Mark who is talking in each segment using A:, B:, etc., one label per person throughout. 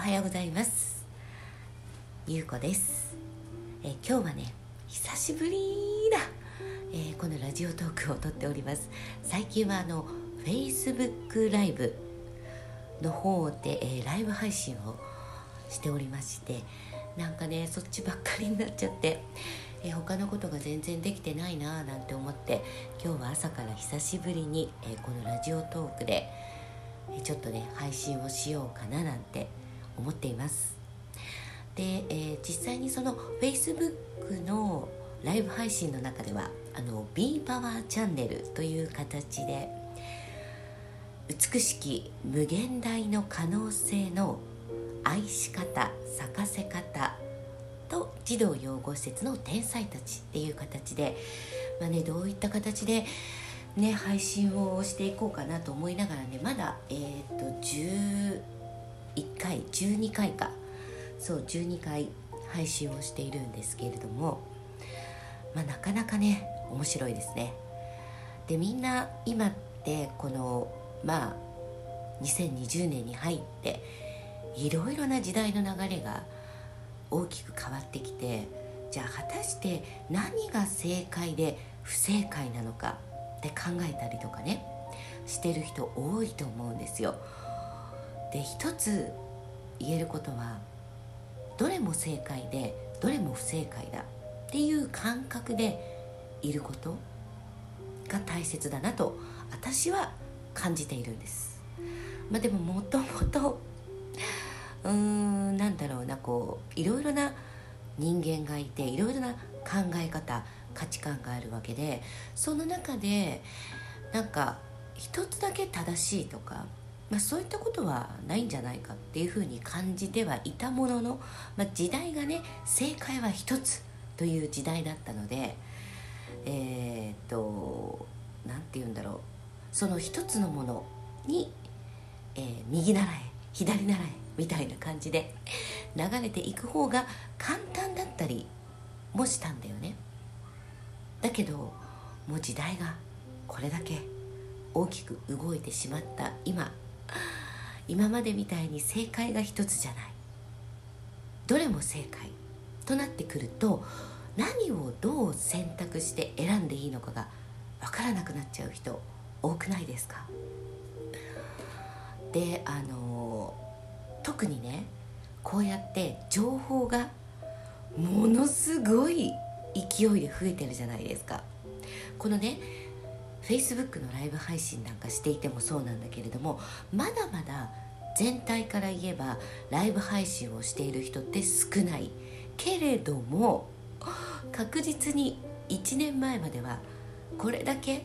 A: おはようございます。ゆうこです。え今日はね久しぶりだ、えー、このラジオトークを撮っております。最近はあの Facebook ライブの方で、えー、ライブ配信をしておりましてなんかねそっちばっかりになっちゃって、え、他のことが全然できてないなーなんて思って今日は朝から久しぶりに、えー、このラジオトークで、えちょっとね配信をしようかななんて思っています。で、えー、実際にその Facebook のライブ配信の中ではあの B パワーチャンネルという形で美しき無限大の可能性の愛し方咲かせ方と児童養護施設の天才たちっていう形で、まあね、どういった形で、ね、配信をしていこうかなと思いながらねまだ、えーと、と1回12回か。そう12回配信をしているんですけれども、まあ、なかなかね面白いですね。でみんな今ってこのまあ2020年に入っていろいろな時代の流れが大きく変わってきてじゃあ果たして何が正解で不正解なのかって考えたりとかねしてる人多いと思うんですよ。で一つ言えることはどれも正解でどれも不正解だっていう感覚でいることが大切だなと私は感じているんです、まあ、でももともとうーんなんだろうなこういろいろな人間がいていろいろな考え方価値観があるわけでその中でなんか一つだけ正しいとかまあ、そういったことはないんじゃないかっていうふうに感じてはいたものの、まあ、時代がね正解は一つという時代だったのでえー、っと何て言うんだろう。その一つのものに、えー、右習え左習えみたいな感じで流れていく方が簡単だったりもしたんだよね。だけどもう時代がこれだけ大きく動いてしまった今今までみたいに正解が一つじゃない。どれも正解となってくると何をどう選択して選んでいいのかが分からなくなっちゃう人多くないですか？であの特にねこうやって情報がものすごい勢いで増えてるじゃないですか。このね Facebook のライブ配信なんかしていてもそうなんだけれどもまだまだ全体から言えばライブ配信をしている人って少ないけれども確実に1年前まではこれだけ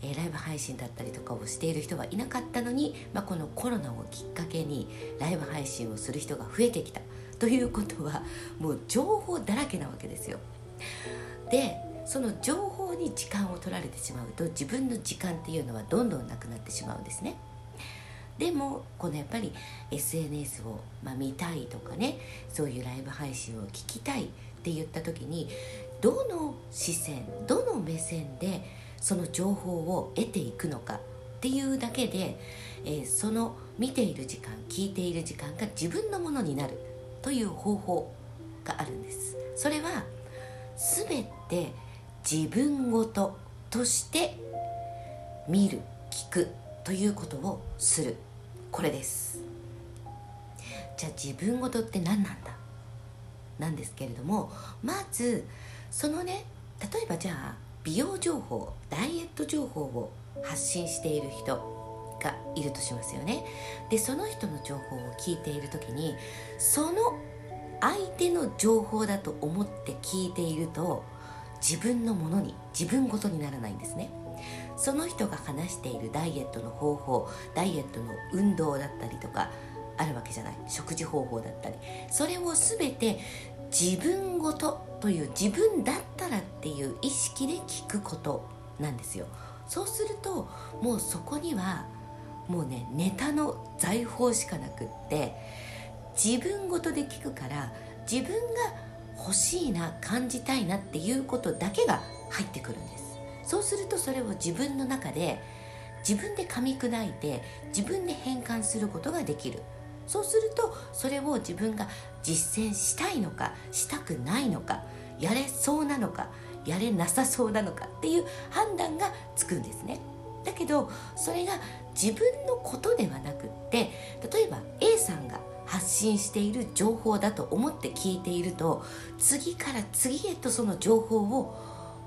A: えライブ配信だったりとかをしている人はいなかったのに、まあ、このコロナをきっかけにライブ配信をする人が増えてきたということはもう情報だらけなわけですよ。でその情報に時間を取られてしまうと自分の時間っていうのはどんどんなくなってしまうんですね。でもこのやっぱり SNS を、まあ、見たいとかねそういうライブ配信を聞きたいって言った時にどの視線どの目線でその情報を得ていくのかっていうだけで、えー、その見ている時間聞いている時間が自分のものになるという方法があるんです。それは全て自分ごととして見る聞くということをする。これです。じゃあ自分ごとって何なんだ？なんですけれどもまずそのね例えばじゃあ美容情報ダイエット情報を発信している人がいるとしますよね。でその人の情報を聞いている時にその相手の情報だと思って聞いていると自分のものに自分ごとにならないんですね。その人が話しているダイエットの方法ダイエットの運動だったりとかあるわけじゃない。食事方法だったり。それを全て自分ごとという自分だったらっていう意識で聞くことなんですよ。そうするともうそこにはもうねネタの財宝しかなくって自分ごとで聞くから自分が欲しいな感じたいなっていうことだけが入ってくるんです。そうするとそれを自分の中で自分で噛み砕いて自分で変換することができる。そうするとそれを自分が実践したいのかしたくないのかやれそうなのかやれなさそうなのかっていう判断がつくんですね。だけどそれが自分のことではなくって例えば A さんが発信している情報だと思って聞いていると次から次へとその情報を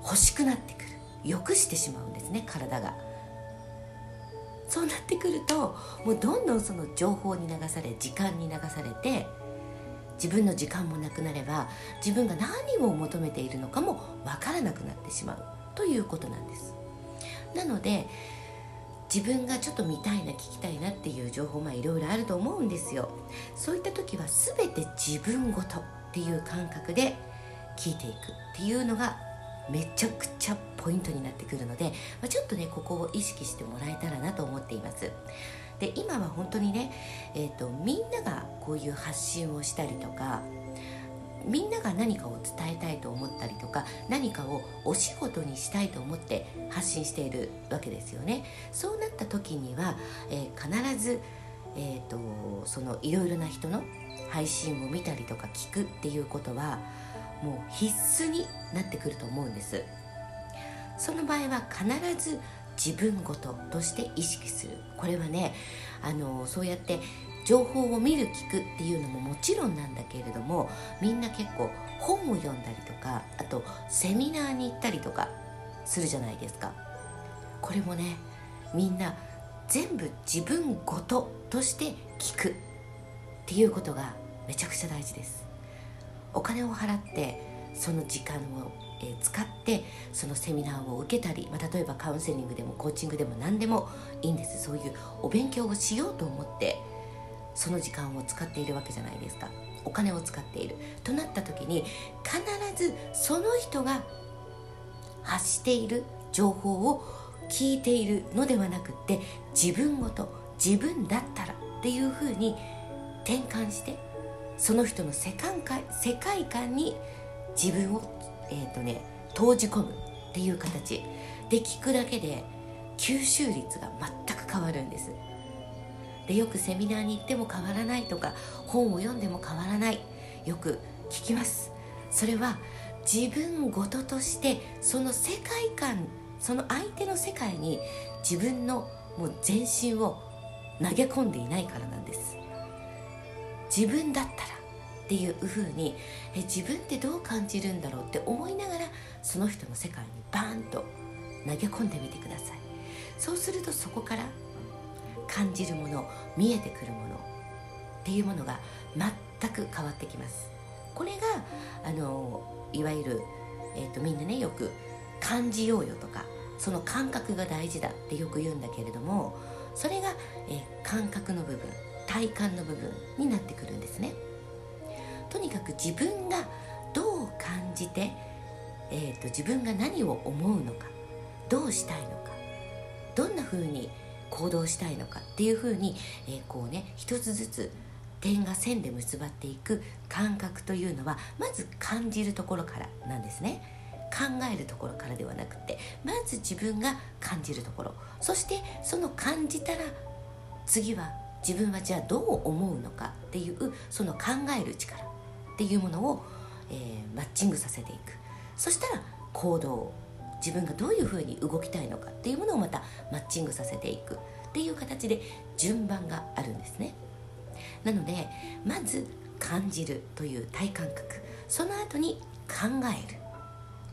A: 欲しくなってくる。良くしてしまうんですね体が。そうなってくるともうどんどんその情報に流され時間に流されて自分の時間もなくなれば自分が何を求めているのかもわからなくなってしまうということなんです。なので自分がちょっと見たいな聞きたいなっていう情報まあいろいろあると思うんですよ。そういった時は全て自分ごとっていう感覚で聞いていくっていうのがめちゃくちゃポイントになってくるので、まあ、ちょっとねここを意識してもらえたらなと思っています。で今は本当にね、えーと、みんながこういう発信をしたりとかみんなが何かを伝えたいと思ったりとか何かをお仕事にしたいと思って発信しているわけですよね。そうなった時には、えー、必ず、えーと、そのいろいろな人の配信を見たりとか聞くっていうことはもう必須になってくると思うんです。その場合は必ず自分ごととして意識する。これはねあのそうやって情報を見る聞くっていうのももちろんなんだけれどもみんな結構本を読んだりとかあとセミナーに行ったりとかするじゃないですか。これもねみんな全部自分ごととして聞くっていうことがめちゃくちゃ大事です。お金を払ってその時間を使ってそのセミナーを受けたり、まあ、例えばカウンセリングでもコーチングでも何でもいいんです。そういうお勉強をしようと思ってその時間を使っているわけじゃないですか。お金を使っている。となった時に必ずその人が発している情報を聞いているのではなくって自分ごと自分だったらっていうふうに転換してその人の世界観世界観に自分をえーとね、投じ込むっていう形。で聞くだけで吸収率が全く変わるんです。でよくセミナーに行っても変わらないとか本を読んでも変わらない。よく聞きます。それは自分ごととしてその世界観その相手の世界に自分のもう全身を投げ込んでいないからなんです。自分だったらっていうふうにえ自分ってどう感じるんだろうって思いながらその人の世界にバーンと投げ込んでみてください。そうするとそこから感じるもの見えてくるものっていうものが全く変わってきますこれがあのいわゆる、えーと、みんなねよく感じようよとかその感覚が大事だってよく言うんだけれどもそれが、えー、感覚の部分体感の部分になってくるんですね。とにかく自分がどう感じて、えーと、自分が何を思うのかどうしたいのかどんな風に行動したいのかっていう風に、えー、こうね一つずつ点が線で結ばっていく感覚というのはまず感じるところからなんですね。考えるところからではなくてまず自分が感じるところ。そしてその感じたら次は自分はじゃあどう思うのかっていうその考える力っていうものを、えー、マッチングさせていく。そしたら行動自分がどういうふうに動きたいのかっていうものをまたマッチングさせていくっていう形で順番があるんですね。なのでまず感じるという体感覚。その後に考える。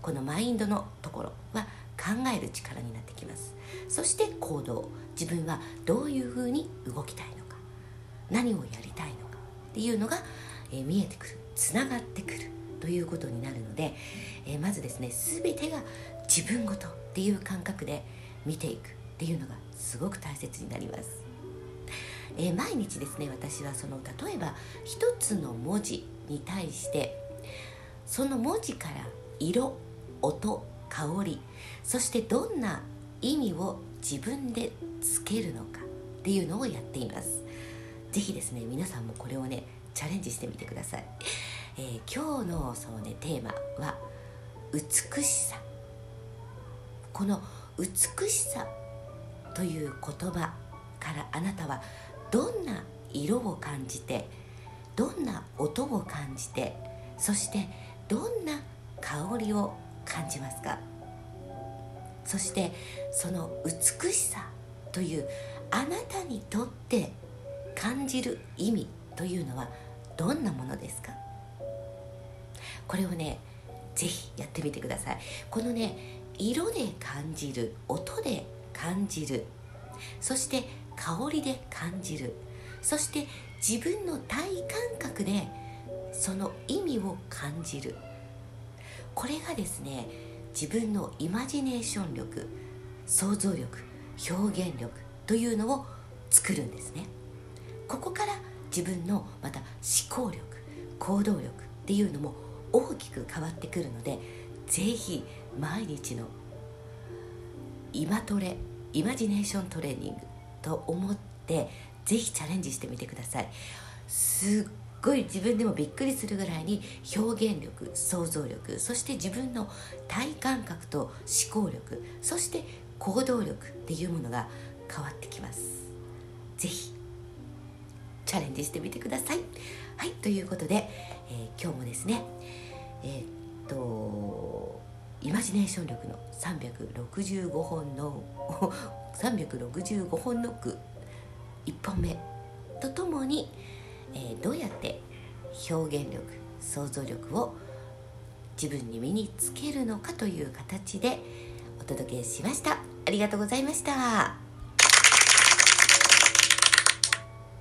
A: このマインドのところは考える力になってきます。そして行動。自分はどういうふうに動きたいのか。何をやりたいのかっていうのが、えー、見えてくる。つながってくるということになるので、えー、まずですね全てが自分ごとっていう感覚で見ていくっていうのがすごく大切になります。えー、毎日ですね私はその例えば一つの文字に対してその文字から色音香りそしてどんな意味を自分でつけるのかっていうのをやっています。是非ですね皆さんもこれをねチャレンジしてみてください、えー、今日のそう、ね、テーマは美しさ。この美しさという言葉からあなたはどんな色を感じてどんな音を感じてそしてどんな香りを感じますか？そしてその美しさというあなたにとって感じる意味というのはどんなものですか？これをねぜひやってみてください。このね色で感じる音で感じる。そして香りで感じる。そして自分の体感覚でその意味を感じる。これがですね自分のイマジネーション力想像力表現力というのを作るんですね。ここから自分のまた思考力行動力っていうのも大きく変わってくるのでぜひ毎日のイマトレイマジネーショントレーニングと思ってぜひチャレンジしてみてください。すっごい自分でもびっくりするぐらいに表現力想像力そして自分の体感覚と思考力そして行動力っていうものが変わってきます。是非チャレンジしてみてください。はいということで、えー、今日もですねえー、っとイマジネーション力の365本の365本の句。1本目とともに、えー、どうやって表現力想像力を自分に身につけるのかという形でお届けしました。ありがとうございました。